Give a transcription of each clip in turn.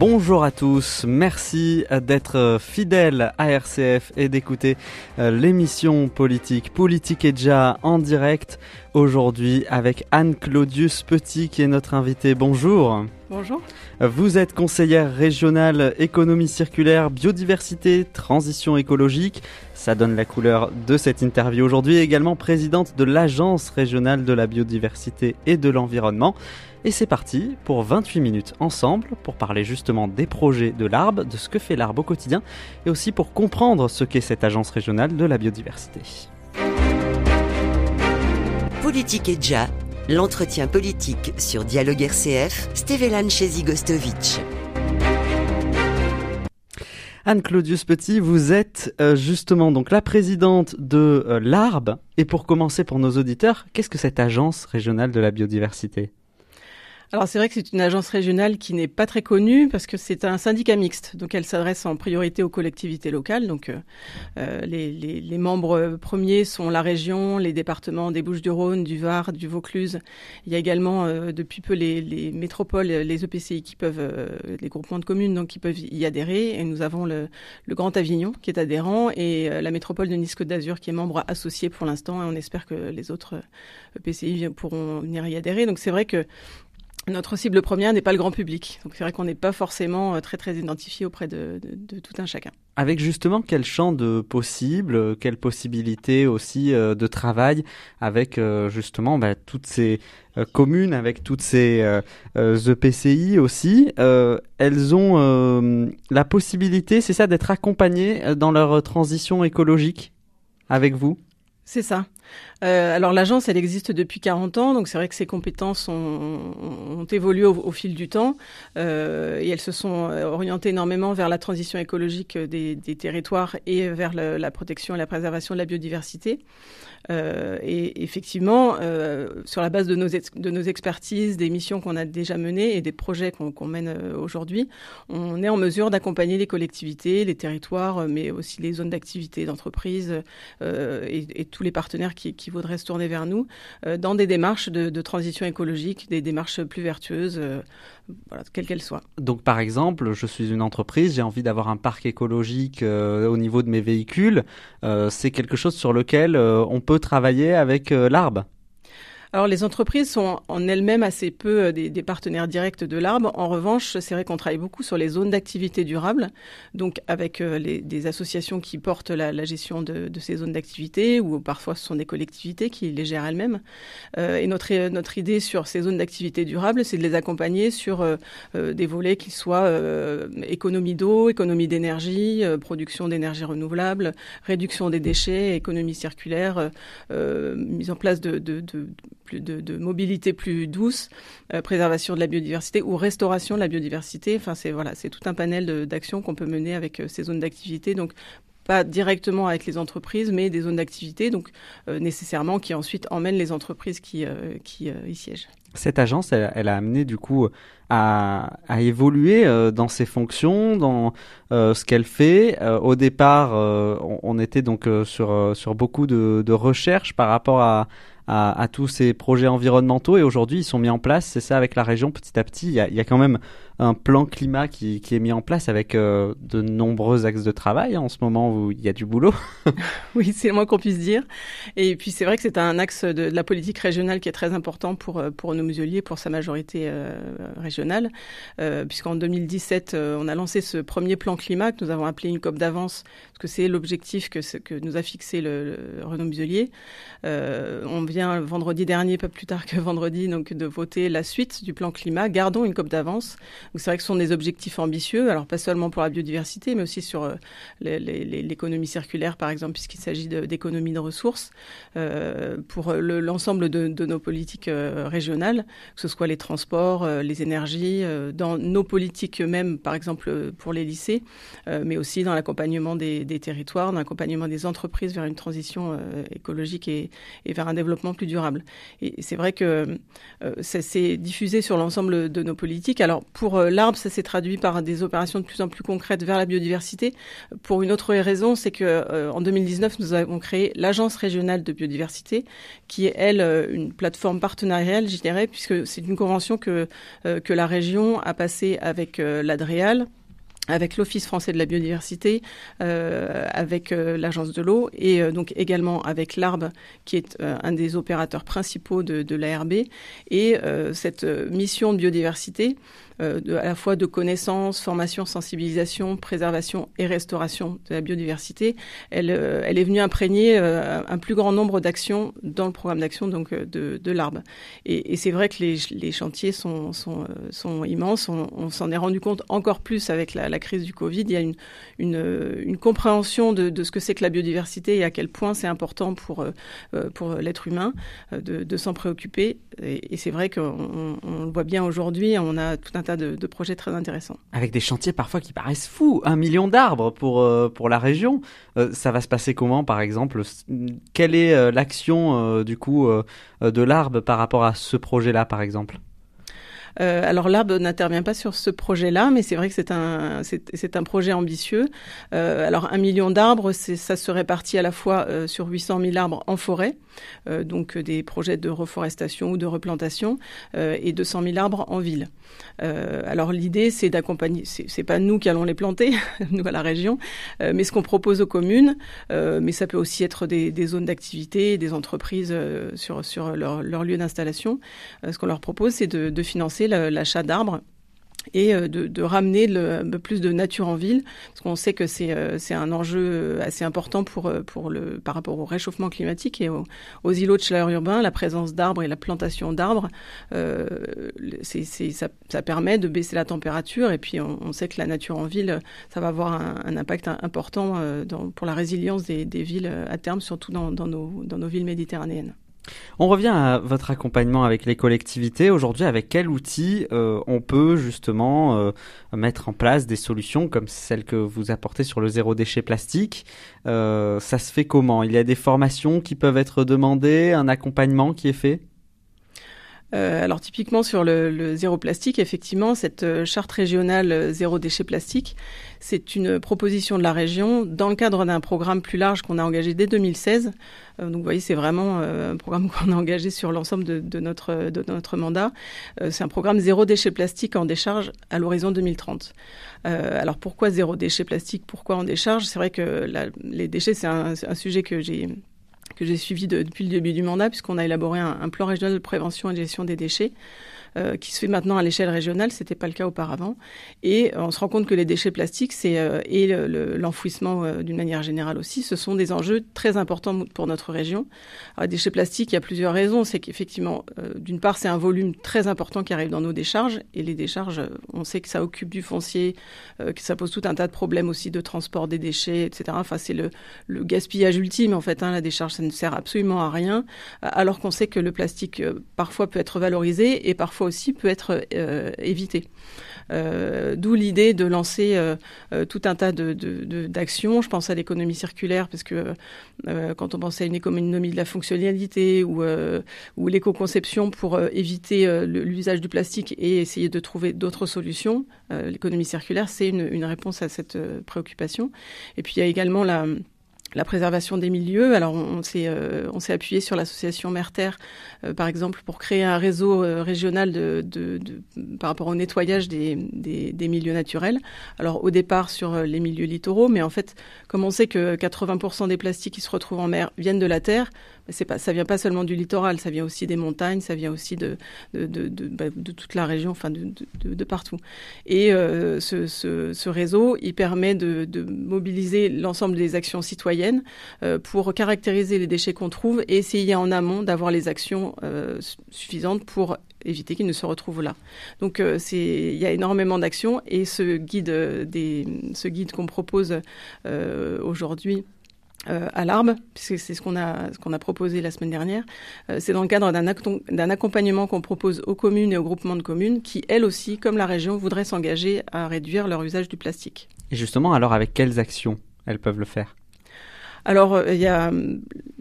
Bonjour à tous, merci d'être fidèles à RCF et d'écouter euh, l'émission politique Politique et déjà en direct aujourd'hui avec Anne Claudius Petit qui est notre invitée. Bonjour. Bonjour. Vous êtes conseillère régionale économie circulaire, biodiversité, transition écologique. Ça donne la couleur de cette interview aujourd'hui. Également présidente de l'Agence régionale de la biodiversité et de l'environnement. Et c'est parti pour 28 minutes ensemble pour parler justement des projets de l'ARB, de ce que fait l'ARB au quotidien et aussi pour comprendre ce qu'est cette agence régionale de la biodiversité. Politique et déjà, l'entretien politique sur Dialogue RCF, Stevelan Gostovic. Anne-Claudius Petit, vous êtes euh, justement donc la présidente de euh, l'ARB. Et pour commencer pour nos auditeurs, qu'est-ce que cette agence régionale de la biodiversité? Alors c'est vrai que c'est une agence régionale qui n'est pas très connue parce que c'est un syndicat mixte, donc elle s'adresse en priorité aux collectivités locales. Donc euh, euh les, les, les, membres premiers sont la région, les départements des Bouches-du-Rhône, du Var, du Vaucluse. Il y a également euh, depuis peu les, les, métropoles, les EPCI qui peuvent, euh, les groupements de communes donc qui peuvent y adhérer. Et nous avons le, le Grand Avignon qui est adhérent et la métropole de Nice Côte d'Azur qui est membre associé pour l'instant. Et on espère que les autres EPCI pourront venir y adhérer. Donc c'est vrai que notre cible première n'est pas le grand public. Donc c'est vrai qu'on n'est pas forcément euh, très très identifié auprès de, tout un chacun. Avec justement quel champ de possibles, quelles possibilités aussi euh, de travail avec euh, justement bah, toutes ces communes, avec toutes ces EPCI e aussi, elles ont la possibilité, c'est ça, d'être accompagnées dans leur transition écologique avec vous? C'est ça. Euh, alors l'agence, elle existe depuis 40 ans, donc c'est vrai que ses compétences ont, évolué au, fil du temps euh, et elles se sont euh, orientées énormément vers la transition écologique des, territoires et vers la protection et la préservation de la biodiversité. Et effectivement, sur la base de nos, expertises, des missions qu'on a déjà menées et des projets qu'on mène aujourd'hui, on est en mesure d'accompagner les collectivités, les territoires, mais aussi les zones d'activité d'entreprise et, et, tous les partenaires qui, qui voudraient se tourner vers nous dans des démarches de, transition écologique, des démarches plus vertueuses, voilà, quelle qu'elle soit. Donc par exemple, je suis une entreprise, j'ai envie d'avoir un parc écologique au niveau de mes véhicules. C'est quelque chose sur lequel on peut travailler avec l'arbre alors les entreprises sont en elles-mêmes assez peu euh, des, partenaires directs de l'arbre. En revanche, c'est vrai qu'on travaille beaucoup sur les zones d'activité durable, donc avec euh, les, des associations qui portent la, gestion de, ces zones d'activité, ou parfois ce sont des collectivités qui les gèrent elles-mêmes. Euh, et notre, notre idée sur ces zones d'activité durable, c'est de les accompagner sur des volets qui soient économie d'eau, économie d'énergie, production d'énergie renouvelable, réduction des déchets, économie circulaire, mise en place de, de, de de, mobilité plus douce, euh, préservation de la biodiversité ou restauration de la biodiversité. Enfin, c'est voilà, c'est tout un panel d'actions qu'on peut mener avec euh, ces zones d'activité. Donc pas directement avec les entreprises, mais des zones d'activité, donc euh, nécessairement qui ensuite emmènent les entreprises qui, qui y siègent. Cette agence, elle, a amené du coup à, évoluer dans ses fonctions, dans ce qu'elle fait. au départ, on, était donc sur, beaucoup de recherches par rapport à, à, tous ces projets environnementaux et aujourd'hui ils sont mis en place, c'est ça avec la région petit à petit. Il y a, il y a quand même un plan climat qui, qui, est mis en place avec euh, de nombreux axes de travail en ce moment où il y a du boulot. oui, c'est le moins qu'on puisse dire. Et puis c'est vrai que c'est un axe de, la politique régionale qui est très important pour, euh, pour nos museliers, pour sa majorité euh, régionale, puisqu'en 2017, euh, on a lancé ce premier plan climat que nous avons appelé une COP d'avance, parce que c'est l'objectif que, que nous a fixé le, le Renaud Muselier. on vient vendredi dernier, pas plus tard que vendredi, donc de voter la suite du plan climat. Gardons une COP d'avance c'est vrai que ce sont des objectifs ambitieux, alors pas seulement pour la biodiversité, mais aussi sur euh, l'économie circulaire, par exemple, puisqu'il s'agit d'économie de, ressources, euh, pour l'ensemble de, nos politiques euh, régionales, que ce soit les transports, les énergies, dans nos politiques même, par exemple pour les lycées, mais aussi dans l'accompagnement des, territoires, dans l'accompagnement des entreprises vers une transition écologique et, et, vers un développement plus durable. Et c'est vrai que c'est diffusé sur l'ensemble de nos politiques. Alors pour euh, l'arbre, ça s'est traduit par des opérations de plus en plus concrètes vers la biodiversité. Pour une autre raison, c'est que euh, en 2019, nous avons créé l'agence régionale de biodiversité, qui est elle une plateforme partenariale, je dirais, puisque c'est une convention que que la région a passée avec l'Adréal avec l'Office français de la biodiversité, euh, avec euh, l'Agence de l'eau et euh, donc également avec l'ARB, qui est un des opérateurs principaux de, l'ARB. Et cette mission de biodiversité, à la fois de connaissances, formation, sensibilisation, préservation et restauration de la biodiversité, elle, est venue imprégner un plus grand nombre d'actions dans le programme d'action donc de, l'ARB. Et, c'est vrai que les, chantiers sont, immenses. On, s'en est rendu compte encore plus avec la, crise du Covid. Il y a une, compréhension de, ce que c'est que la biodiversité et à quel point c'est important pour, pour l'être humain de, de s'en préoccuper. Et, c'est vrai qu'on on le voit bien aujourd'hui. On a tout un tas de, projets très intéressants. Avec des chantiers parfois qui paraissent fous, un million d'arbres pour, euh, la région. Euh, ça va se passer comment par exemple? Quelle est euh, l'action du coup de l'arbre par rapport à ce projet-là par exemple? Euh, alors l'arbre n'intervient pas sur ce projet-là, mais c'est vrai que c'est un un projet ambitieux. Euh, alors un million d'arbres, ça se répartit à la fois euh, sur 800 000 arbres en forêt, donc des projets de reforestation ou de replantation, et 200 000 arbres en ville. alors l'idée, c'est d'accompagner. C'est pas nous qui allons les planter, nous à la région, mais ce qu'on propose aux communes. mais ça peut aussi être des, zones d'activité, des entreprises sur sur leur, leur lieu d'installation. ce qu'on leur propose, c'est de financer l'achat d'arbres et euh, de, ramener un peu plus de nature en ville, parce qu'on sait que c'est euh, un enjeu assez important pour, euh, pour le, par rapport au réchauffement climatique et aux, îlots de chaleur urbain, la présence d'arbres et la plantation d'arbres, ça, permet de baisser la température, et puis on, sait que la nature en ville, ça va avoir un, impact important pour la résilience des, villes à terme, surtout dans nos villes méditerranéennes. On revient à votre accompagnement avec les collectivités. Aujourd'hui, avec quel outil euh, on peut justement euh, mettre en place des solutions comme celles que vous apportez sur le zéro déchet plastique euh, Ça se fait comment? Il y a des formations qui peuvent être demandées, un accompagnement qui est fait? Euh, alors typiquement sur le, zéro plastique, effectivement, cette euh, charte régionale euh, zéro déchet plastique, c'est une proposition de la région dans le cadre d'un programme plus large qu'on a engagé dès 2016. donc vous voyez, c'est vraiment un programme qu'on a engagé sur l'ensemble de, notre, mandat. c'est un programme zéro déchet plastique en décharge à l'horizon 2030. alors pourquoi zéro déchet plastique? Pourquoi en décharge? C'est vrai que les déchets, c'est un sujet que j'ai que j'ai suivi depuis le début du mandat, puisqu'on a élaboré un, un, plan régional de prévention et de gestion des déchets. Euh, qui se fait maintenant à l'échelle régionale, c'était pas le cas auparavant. Et on se rend compte que les déchets plastiques, euh, et l'enfouissement euh, d'une manière générale aussi, ce sont des enjeux très importants pour notre région. Les déchets plastiques, il y a plusieurs raisons. C'est qu'effectivement, d'une part, c'est un volume très important qui arrive dans nos décharges, et les décharges, on sait que ça occupe du foncier, que ça pose tout un tas de problèmes aussi de transport des déchets, etc. Enfin, c'est le, le, gaspillage ultime en fait. Hein, la décharge, ça ne sert absolument à rien, alors qu'on sait que le plastique parfois peut être valorisé et parfois aussi peut être euh, évité. Euh, d'où l'idée de lancer euh, tout un tas d'actions. De, Je pense à l'économie circulaire, parce que quand on pense à une économie de la fonctionnalité ou, ou l'éco-conception pour éviter l'usage du plastique et essayer de trouver d'autres solutions, l'économie circulaire, c'est une, réponse à cette préoccupation. Et puis il y a également la la préservation des milieux. Alors on, s'est euh, on s'est appuyé sur l'association Merter, euh, par exemple, pour créer un réseau euh, régional de, par rapport au nettoyage des, des, des, milieux naturels. Alors au départ sur les milieux littoraux, mais en fait, comme on sait que 80% des plastiques qui se retrouvent en mer viennent de la terre, ça vient pas seulement du littoral, ça vient aussi des montagnes, ça vient aussi de bah, toute la région, enfin de, partout. Et euh, ce, réseau, il permet de, mobiliser l'ensemble des actions citoyennes euh, pour caractériser les déchets qu'on trouve et essayer en amont d'avoir les actions euh, suffisantes pour éviter qu'ils ne se retrouvent là. Donc il y a énormément d'actions et ce guide qu'on propose aujourd'hui euh, à l'Arbe, puisque c'est ce qu'on a, proposé la semaine dernière. Euh, c'est dans le cadre d'un accompagnement qu'on propose aux communes et aux groupements de communes qui, elles aussi, comme la région, voudraient s'engager à réduire leur usage du plastique. Et justement, alors avec quelles actions elles peuvent le faire? Alors, euh, il y a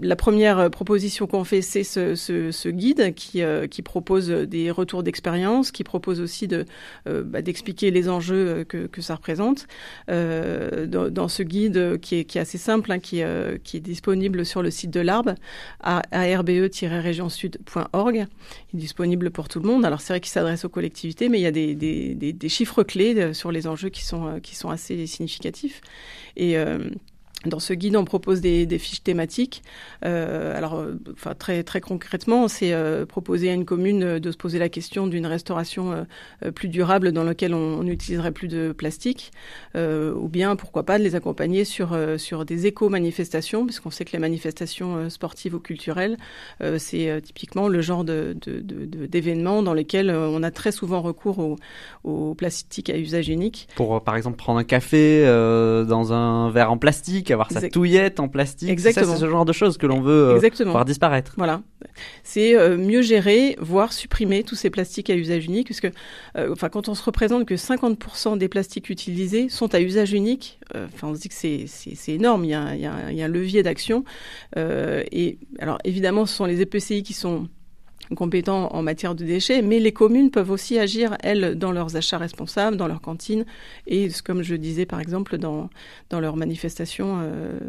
la première proposition qu'on fait, c'est ce, ce, ce, guide qui, qui propose des retours d'expérience, qui propose aussi de bah, d'expliquer les enjeux que, que ça représente. Dans, dans, ce guide qui est, qui est assez simple, hein, qui, qui est disponible sur le site de l'ARB, arbe-regionsud.org. Il est disponible pour tout le monde. Alors c'est vrai qu'il s'adresse aux collectivités, mais il y a des, des, des, des chiffres clés sur les enjeux qui sont, qui sont assez significatifs. Et euh, dans ce guide, on propose des, fiches thématiques. Euh, alors, euh, enfin très très concrètement, c'est euh, proposer à une commune euh, de se poser la question d'une restauration euh, plus durable dans laquelle on n'utiliserait plus de plastique, ou bien pourquoi pas de les accompagner sur sur des éco-manifestations, puisqu'on sait que les manifestations sportives ou culturelles, c'est typiquement le genre d'événements de, de, dans lesquels on a très souvent recours au, au plastique à usage unique. Pour par exemple prendre un café dans un verre en plastique avoir sa touillette en plastique. Exactement. C'est ce genre de choses que l'on veut euh, voir disparaître. Voilà. C'est euh, mieux gérer, voire supprimer tous ces plastiques à usage unique, puisque euh, enfin, quand on se représente que 50% des plastiques utilisés sont à usage unique, enfin, on se dit que c'est énorme, il y a, il y a, il y a un levier d'action. et alors évidemment, ce sont les EPCI qui sont compétents en matière de déchets, mais les communes peuvent aussi agir, elles, dans leurs achats responsables, dans leurs cantines, et comme je disais, par exemple, dans, leurs manifestations euh,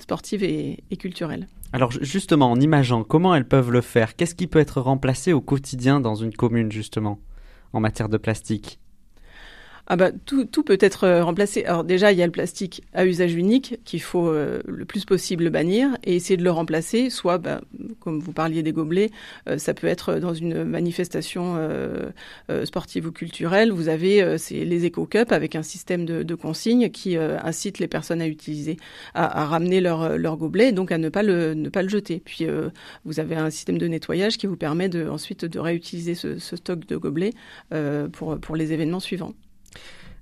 sportives et, et culturelles. Alors justement, en imageant, comment elles peuvent le faire? Qu'est-ce qui peut être remplacé au quotidien dans une commune, justement, en matière de plastique? Ah bah, tout, tout peut être euh, remplacé. Alors déjà, il y a le plastique à usage unique qu'il faut euh, le plus possible bannir et essayer de le remplacer. Soit, bah, comme vous parliez des gobelets, euh, ça peut être dans une manifestation sportive ou culturelle. Vous avez les éco-cups avec un système de, de consignes qui incite les personnes à utiliser, à, ramener leur, leur gobelet, donc à ne pas le, ne pas le jeter. Puis vous avez un système de nettoyage qui vous permet de, ensuite de réutiliser ce, stock de gobelets pour les événements suivants.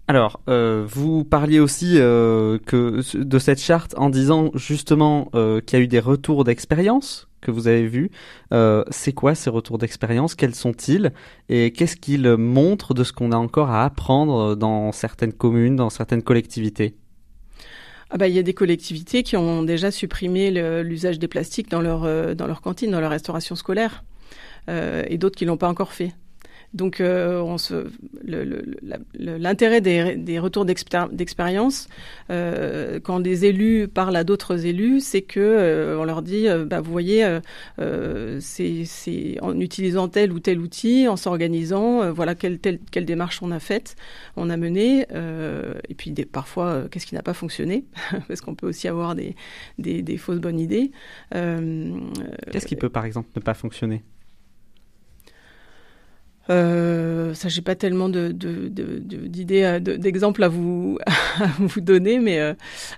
Alors, euh, vous parliez aussi euh, de cette charte en disant justement euh, qu'il y a eu des retours d'expérience que vous avez vus. C'est quoi ces retours d'expérience? Quels sont-ils? Et qu'est-ce qu'ils montrent de ce qu'on a encore à apprendre dans certaines communes, dans certaines collectivités? Ah bah, il y a des collectivités qui ont déjà supprimé l'usage des plastiques dans leur, dans leur cantine, dans leur restauration scolaire, et d'autres qui l'ont pas encore fait. Donc, euh, on se, l'intérêt des, des, retours d'expérience, euh, quand des élus parlent à d'autres élus, c'est que euh, on leur dit, bah, vous voyez, c'est en utilisant tel ou tel outil, en s'organisant, voilà quelle, telle, quelle démarche on a faite, on a mené, et puis des, parfois, qu'est-ce qui n'a pas fonctionné, parce qu'on peut aussi avoir des fausses bonnes idées. Qu'est-ce qui peut, par exemple, ne pas fonctionner? Euh, ça, j'ai pas tellement de, de, de, d'idées, d'exemples à vous, à vous donner, mais euh,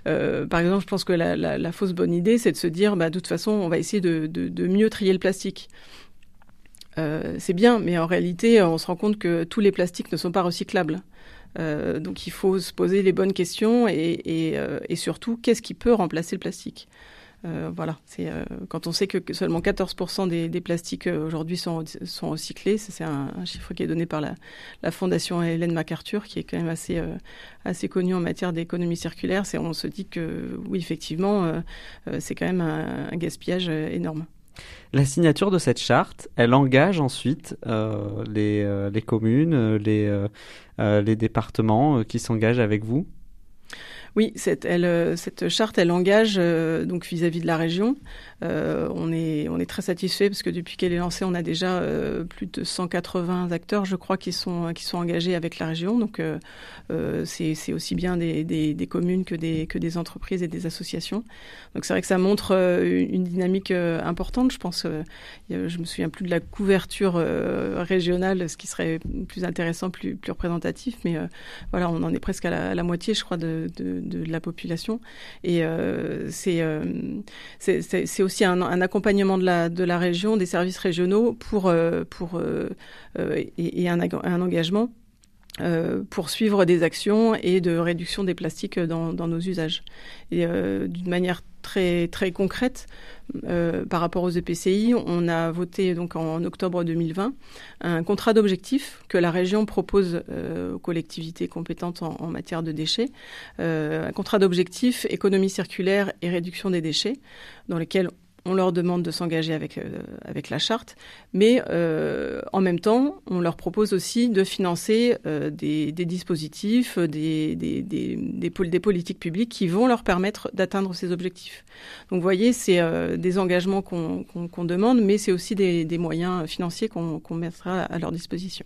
euh, par exemple, je pense que la, la, la, fausse bonne idée, c'est de se dire, bah, de toute façon, on va essayer de, de, de mieux trier le plastique. Euh, c'est bien, mais en réalité, on se rend compte que tous les plastiques ne sont pas recyclables. Euh, donc, il faut se poser les bonnes questions et, et, euh, et surtout, qu'est-ce qui peut remplacer le plastique? Euh, voilà, c'est euh, quand on sait que, seulement 14% des, plastiques euh, aujourd'hui sont, recyclés, c'est un, chiffre qui est donné par la, fondation Hélène MacArthur, qui est quand même assez connue en matière d'économie circulaire. C'est on se dit que oui, effectivement, c'est quand même un, gaspillage énorme. La signature de cette charte, elle engage ensuite les, communes, les départements qui s'engagent avec vous? Oui, cette, elle, cette charte, elle engage euh, donc vis-à-vis -vis de la région euh, on, est, on est très satisfait parce que depuis qu'elle est lancée, on a déjà euh, plus de 180 acteurs, je crois, qui sont, qui sont engagés avec la région. Donc, euh, euh c'est aussi bien des, des, communes que des, que des entreprises et des associations. Donc, c'est vrai que ça montre euh, une dynamique euh, importante. Je pense, je me souviens plus de la couverture régionale, ce qui serait plus intéressant, plus, plus représentatif. Mais voilà, on en est presque à la, à la moitié, je crois, de, de, de, la population. Et c'est c'est aussi un, accompagnement de la, région, des services régionaux pour, euh, pour, euh, euh, et, un, engagement euh, poursuivre des actions et de réduction des plastiques dans, nos usages. Et euh, d'une manière très très concrète, euh, par rapport aux EPCI, on a voté donc en octobre 2020 un contrat d'objectif que la région propose aux collectivités compétentes en, matière de déchets, un contrat d'objectif économie circulaire et réduction des déchets, dans lequel on leur demande de s'engager avec, euh, avec la charte, mais euh, en même temps, on leur propose aussi de financer euh, des, des, dispositifs, des, des, des, des, politiques publiques qui vont leur permettre d'atteindre ces objectifs. Donc vous voyez, c'est des engagements qu'on qu qu demande, mais c'est aussi des, moyens financiers qu'on qu mettra à leur disposition.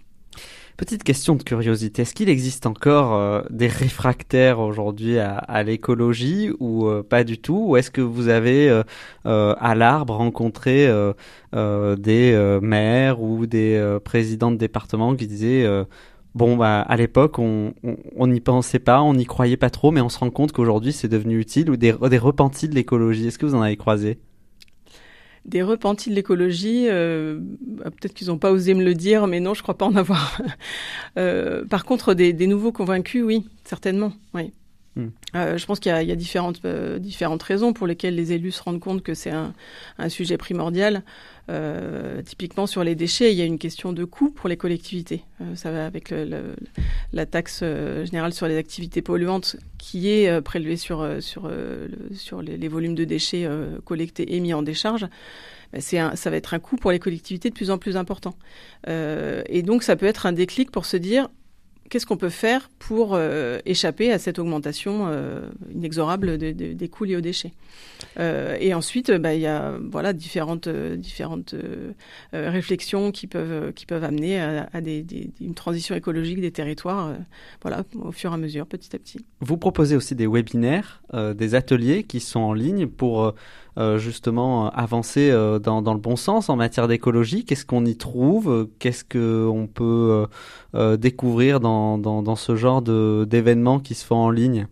Petite question de curiosité, est-ce qu'il existe encore euh, des réfractaires aujourd'hui à, l'écologie ou euh, pas du tout? Ou est-ce que vous avez euh, à l'arbre rencontré des maires ou des présidents de départements qui disaient bon bah à l'époque on n'y pensait pas, on n'y croyait pas trop, mais on se rend compte qu'aujourd'hui c'est devenu utile ou des, des repentis de l'écologie? Est-ce que vous en avez croisé? Des repentis de l'écologie. Euh, Peut-être qu'ils n'ont pas osé me le dire, mais non, je crois pas en avoir. euh, par contre, des, des, nouveaux convaincus, oui, certainement. Oui. Mm. Euh, je pense qu'il y, y, a différentes, différentes raisons pour lesquelles les élus se rendent compte que c'est un, un, sujet primordial. Euh, typiquement sur les déchets, il y a une question de coût pour les collectivités. Euh, ça va avec la taxe euh, générale sur les activités polluantes qui est prélevée sur, sur, les, volumes de déchets collectés et mis en décharge. Un, ça va être un coût pour les collectivités de plus en plus important. et donc ça peut être un déclic pour se dire qu'est-ce qu'on peut faire pour euh, échapper à cette augmentation euh, inexorable de, de, des coûts liés aux déchets euh, Et ensuite, bah, il y a voilà différentes différentes réflexions qui peuvent qui peuvent amener à, une transition écologique des territoires, voilà, au fur et à mesure, petit à petit. Vous proposez aussi des webinaires, des ateliers qui sont en ligne pour justement avancer euh, dans, le bon sens en matière d'écologie. Qu'est-ce qu'on y trouve? Qu'est-ce qu'on peut euh, découvrir dans, dans, dans, ce genre d'événements qui se font en ligne?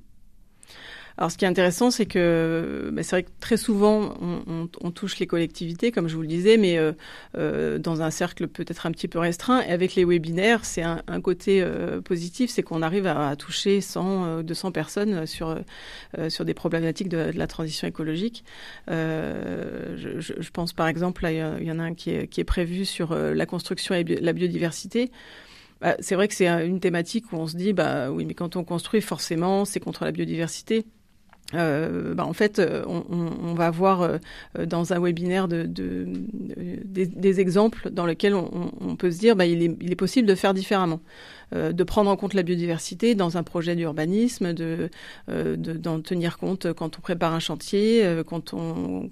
Alors, ce qui est intéressant, c'est que bah, c'est vrai que très souvent, on, on, on, touche les collectivités, comme je vous le disais, mais euh, euh, dans un cercle peut-être un petit peu restreint. Et avec les webinaires, c'est un, un, côté euh, positif, c'est qu'on arrive à, à, toucher 100, 200 personnes sur euh, sur des problématiques de, de, la transition écologique. Euh, je, je, pense par exemple, là, il y en a un qui est, qui est prévu sur la construction et la biodiversité. Bah, c'est vrai que c'est une thématique où on se dit, bah oui, mais quand on construit, forcément, c'est contre la biodiversité. Euh, bah en fait, on, on, va voir euh, dans un webinaire de, de, de des, exemples dans lesquels on, peut se dire bah, il est possible de faire différemment. Euh, de prendre en compte la biodiversité dans un projet d'urbanisme, de euh, d'en tenir compte quand on prépare un chantier, euh, quand on,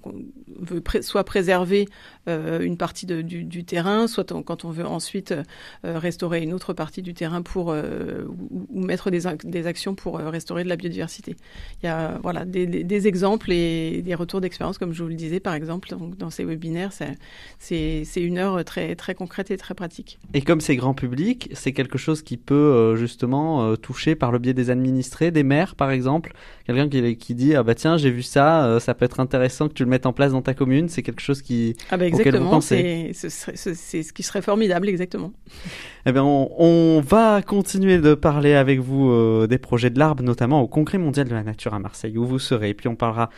veut soit préserver une partie du, terrain, soit quand on veut ensuite restaurer une autre partie du terrain pour ou, mettre des, des actions pour restaurer de la biodiversité. Il y a voilà des exemples et des retours d'expérience, comme je vous le disais par exemple donc, dans ces webinaires, c'est une heure très très concrète et très pratique. Et comme c'est grand public, c'est quelque chose qui peut euh, justement euh, toucher par le biais des administrés, des maires par exemple, quelqu'un qui, qui dit ah bah tiens j'ai vu ça, euh, ça peut être intéressant que tu le mettes en place dans ta commune, c'est quelque chose qui ah bah exactement, c'est ce qui serait formidable exactement. Eh bien on, on, va continuer de parler avec vous des projets de l'arbre, notamment au Congrès mondial de la nature à Marseille où vous serez, et puis on parlera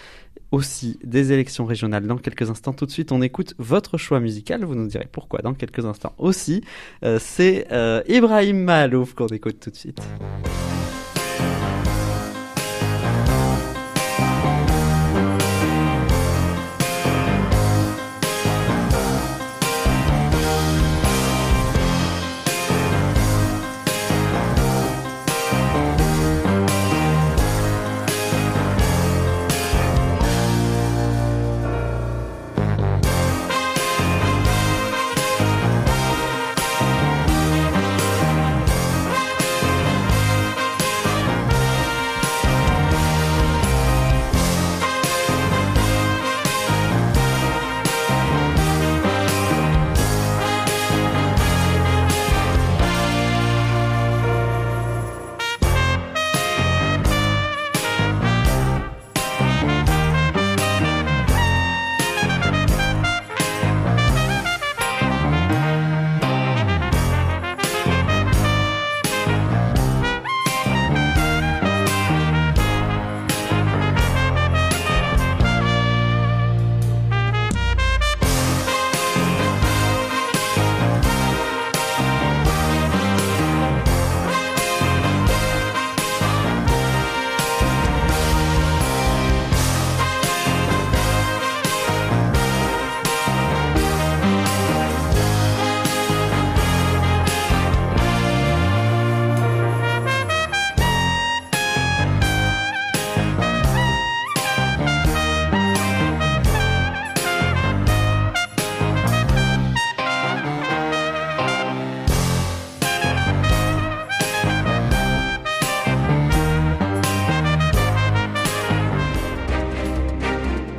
aussi des élections régionales dans quelques instants. Tout de suite, on écoute votre choix musical. Vous nous direz pourquoi dans quelques instants aussi. Euh, C'est euh, Ibrahim Malouf qu'on écoute tout de suite.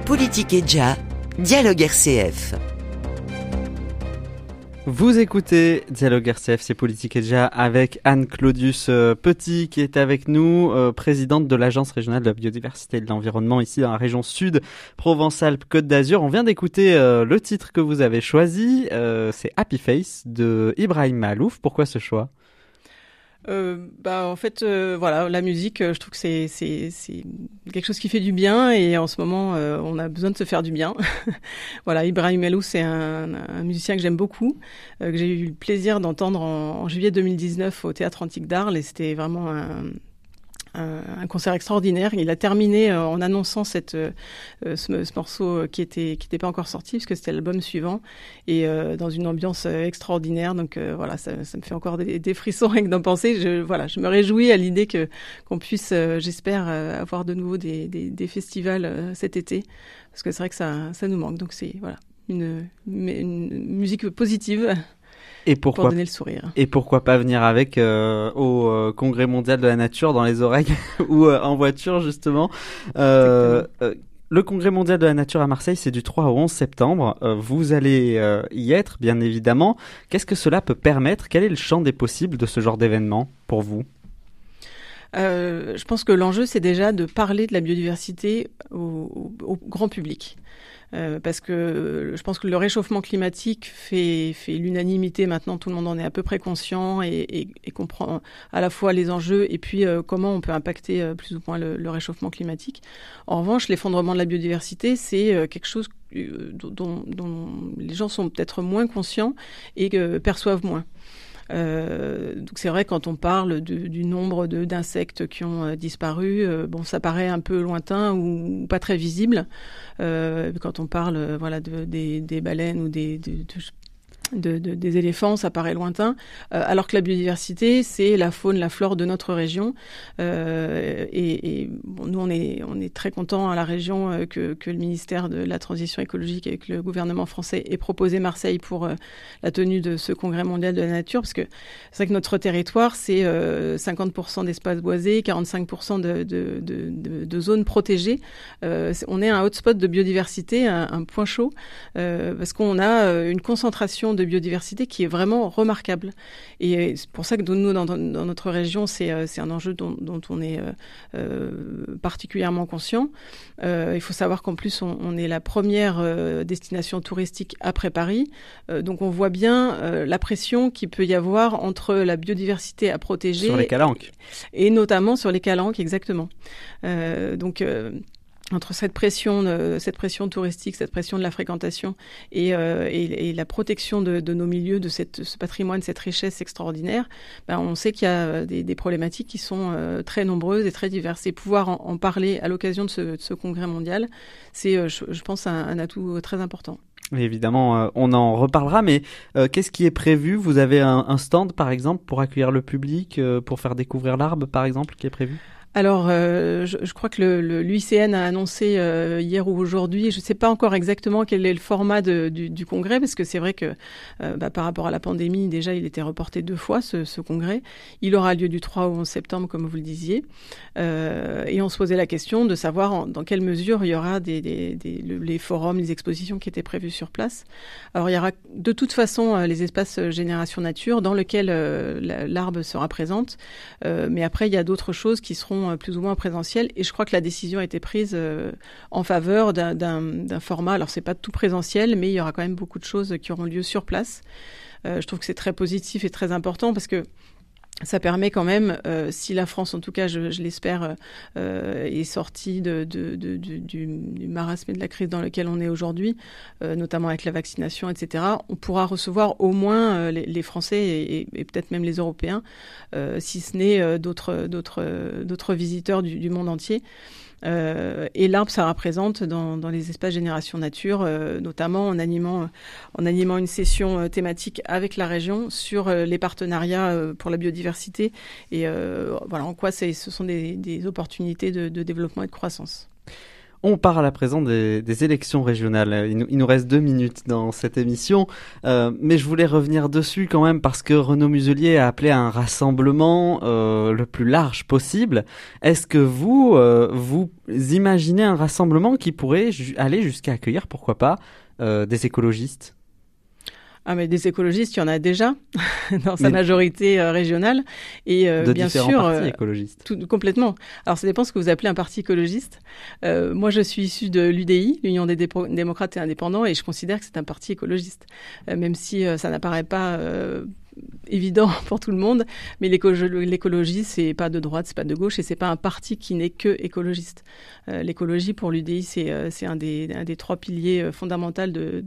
Politique et Dia, Dialogue RCF. Vous écoutez Dialogue RCF, c'est Politique et Dia avec Anne-Claudius euh, Petit qui est avec nous, euh, présidente de l'Agence régionale de la biodiversité et de l'environnement ici dans la région sud, Provence-Alpes-Côte d'Azur. On vient d'écouter euh, le titre que vous avez choisi, c'est Happy Face de Ibrahim Malouf. Pourquoi ce choix? Euh, bah en fait euh, voilà la musique euh, je trouve que c'est c'est quelque chose qui fait du bien et en ce moment on a besoin de se faire du bien. Voilà Ibrahim Elou c'est un, un, musicien que j'aime beaucoup que j'ai eu le plaisir d'entendre en, en, juillet 2019 au théâtre antique d'Arles et c'était vraiment un, un, concert extraordinaire. Il a terminé euh, en annonçant cette, euh, ce, ce, morceau qui était qui n'était pas encore sorti puisque c'était l'album suivant et euh, dans une ambiance extraordinaire. Donc voilà, ça, me fait encore des, frissons rien que d'en penser. Je voilà, je me réjouis à l'idée que qu'on puisse, j'espère, avoir de nouveau des, des, festivals cet été parce que c'est vrai que ça ça nous manque. Donc c'est voilà une musique positive. Et pourquoi, pour donner le sourire. Et pourquoi pas venir avec euh, au euh, Congrès mondial de la nature dans les oreilles ou euh, en voiture justement. le Congrès mondial de la nature à Marseille, c'est du 3 au 11 septembre. vous allez y être, bien évidemment. Qu'est-ce que cela peut permettre? Quel est le champ des possibles de ce genre d'événement pour vous? Je pense que l'enjeu, c'est déjà de parler de la biodiversité au, au grand public. Euh, parce que euh, je pense que le réchauffement climatique fait, fait l'unanimité maintenant, tout le monde en est à peu près conscient et, comprend à la fois les enjeux et puis euh, comment on peut impacter plus ou moins le, réchauffement climatique. En revanche, l'effondrement de la biodiversité, c'est quelque chose dont, dont, les gens sont peut-être moins conscients et perçoivent moins. Euh, donc c'est vrai quand on parle de, du nombre d'insectes qui ont euh, disparu, euh, bon ça paraît un peu lointain ou, pas très visible. Quand on parle voilà de, des, des, baleines ou des de, de, de, des éléphants, ça paraît lointain, euh, alors que la biodiversité, c'est la faune, la flore de notre région. Euh, et, et bon, nous, on est, on est très content à la région euh, que, que, le ministère de la Transition écologique que le gouvernement français ait proposé Marseille pour euh, la tenue de ce congrès mondial de la nature, parce que c'est vrai que notre territoire, c'est 50% d'espaces boisés, 45% de, de, de, zones protégées. on est un hotspot de biodiversité, un, point chaud, parce qu'on a une concentration biodiversité qui est vraiment remarquable. Et c'est pour ça que nous, dans, dans notre région, c'est euh, un enjeu dont, dont, on est euh, euh, particulièrement conscient. Euh, il faut savoir qu'en plus, on, on, est la première euh, destination touristique après Paris. Euh, donc on voit bien la pression qu'il peut y avoir entre la biodiversité à protéger. Sur les calanques. Et, et notamment sur les calanques, exactement. donc entre cette pression, cette pression touristique, cette pression de la fréquentation et, euh, la protection de, nos milieux, de ce patrimoine, cette richesse extraordinaire, ben on sait qu'il y a des, des, problématiques qui sont euh, très nombreuses et très diverses. Et pouvoir en, parler à l'occasion de ce, congrès mondial, c'est, euh, je, pense, un, atout très important. Évidemment, euh, on en reparlera, mais euh, qu'est-ce qui est prévu? Vous avez un, stand, par exemple, pour accueillir le public, pour faire découvrir l'arbre, par exemple, qui est prévu? Alors, euh, je, crois que l'UICN a annoncé euh, hier ou aujourd'hui, je ne sais pas encore exactement quel est le format de, du, congrès, parce que c'est vrai que euh, bah, par rapport à la pandémie, déjà, il était reporté deux fois, ce, congrès. Il aura lieu du 3 au 11 septembre, comme vous le disiez. Et on se posait la question de savoir en, dans quelle mesure il y aura des, les forums, les expositions qui étaient prévues sur place. Alors, il y aura de toute façon les espaces Génération Nature, dans lesquels l'arbre sera présente. mais après, il y a d'autres choses qui seront euh, plus ou moins présentiel. Et je crois que la décision a été prise euh, en faveur d'un format. Alors, c'est pas tout présentiel, mais il y aura quand même beaucoup de choses qui auront lieu sur place. Euh, je trouve que c'est très positif et très important parce que ça permet quand même, euh, si la France, en tout cas, je, je l'espère, euh, est sortie de, de, de, du, du, marasme et de la crise dans lequel on est aujourd'hui, euh, notamment avec la vaccination, etc., on pourra recevoir au moins euh, les, les, Français et, et, et peut-être même les Européens, euh, si ce n'est d'autres d'autres visiteurs du, du, monde entier. Euh, et l'arbre, ça représente dans, dans, les espaces Génération Nature, euh, notamment en animant, en animant une session euh, thématique avec la région sur euh, les partenariats euh, pour la biodiversité et voilà en quoi ce sont des, des opportunités de, de développement et de croissance. On parle à présent des, élections régionales. Il nous, reste deux minutes dans cette émission, euh, mais je voulais revenir dessus quand même parce que Renaud Muselier a appelé à un rassemblement euh, le plus large possible. Est-ce que vous, euh, vous imaginez un rassemblement qui pourrait aller jusqu'à accueillir, pourquoi pas, des écologistes? Ah mais des écologistes, il y en a déjà dans sa majorité euh, régionale et euh, de bien sûr partis euh, écologistes. Tout, complètement. Alors ça dépend ce que vous appelez un parti écologiste. moi je suis issu de l'UDI, l'Union des démocrates et indépendants, et je considère que c'est un parti écologiste, même si ça n'apparaît pas évident pour tout le monde, mais l'écologie, c'est pas de droite, c'est pas de gauche, et c'est pas un parti qui n'est que écologiste. Euh, l'écologie, pour l'UDI, c'est euh, un, des, un des trois piliers euh, fondamentaux de,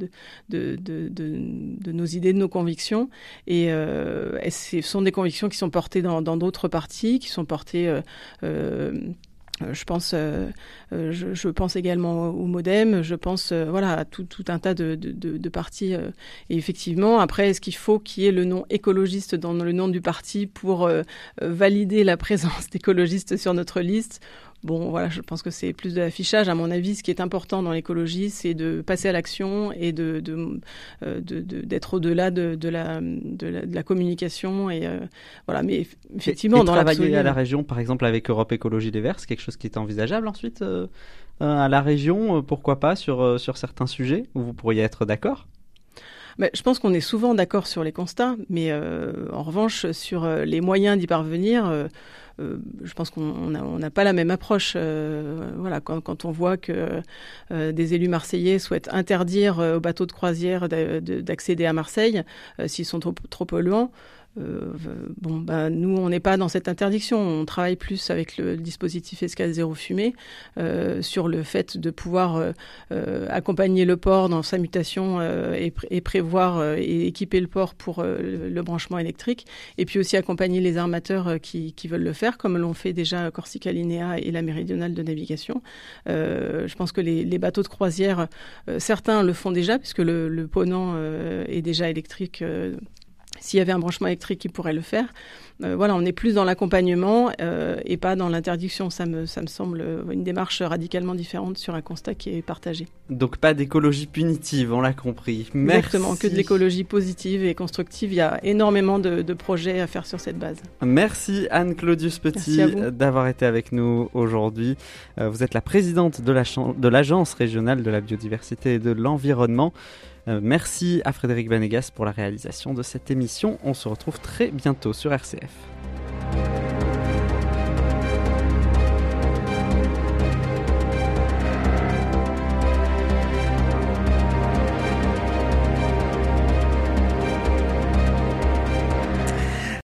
de, de, de, nos idées, de nos convictions, et, et ce sont des convictions qui sont portées dans d'autres partis, qui sont portées euh, je pense, euh, euh, je, pense également au MoDem. Je pense, voilà, à tout, un tas de, de, partis. et effectivement, après, est-ce qu'il faut qu'il y ait le nom écologiste dans le nom du parti pour valider la présence d'écologistes sur notre liste? Bon, voilà, je pense que c'est plus de l'affichage. À mon avis, ce qui est important dans l'écologie, c'est de passer à l'action et de, de, euh, d'être au-delà de, de, la, de, la, communication. Et euh, voilà, mais effectivement, dans travailler à la région, par exemple, avec Europe Écologie des Verts, c'est quelque chose qui est envisageable ensuite euh, à la région, pourquoi pas sur sur certains sujets où vous pourriez être d'accord? Mais je pense qu'on est souvent d'accord sur les constats, mais en revanche, sur les moyens d'y parvenir, euh, je pense qu'on n'a pas la même approche. Euh, voilà, quand, on voit que euh, des élus marseillais souhaitent interdire aux bateaux de croisière d'accéder à Marseille s'ils sont trop polluants, euh, bon, bah, nous, on n'est pas dans cette interdiction. On travaille plus avec le dispositif Escale Zéro Fumée euh, sur le fait de pouvoir euh, accompagner le port dans sa mutation et, prévoir et équiper le port pour le branchement électrique. Et puis aussi accompagner les armateurs qui, veulent le faire, comme l'ont fait déjà Corsica Linea et la Méridionale de Navigation. je pense que les, les, bateaux de croisière, certains le font déjà, puisque le, le ponant est déjà électrique s'il y avait un branchement électrique qui pourrait le faire. Euh, voilà, on est plus dans l'accompagnement euh, et pas dans l'interdiction. Ça me, ça me semble une démarche radicalement différente sur un constat qui est partagé. Donc pas d'écologie punitive, on l'a compris. Exactement, que de l'écologie positive et constructive. Il y a énormément de, projets à faire sur cette base. Merci Anne-Claudius Petit d'avoir été avec nous aujourd'hui. Euh, vous êtes la présidente de l'Agence régionale de la biodiversité et de l'environnement. Euh, merci à Frédéric Vanegas pour la réalisation de cette émission. On se retrouve très bientôt sur RCF.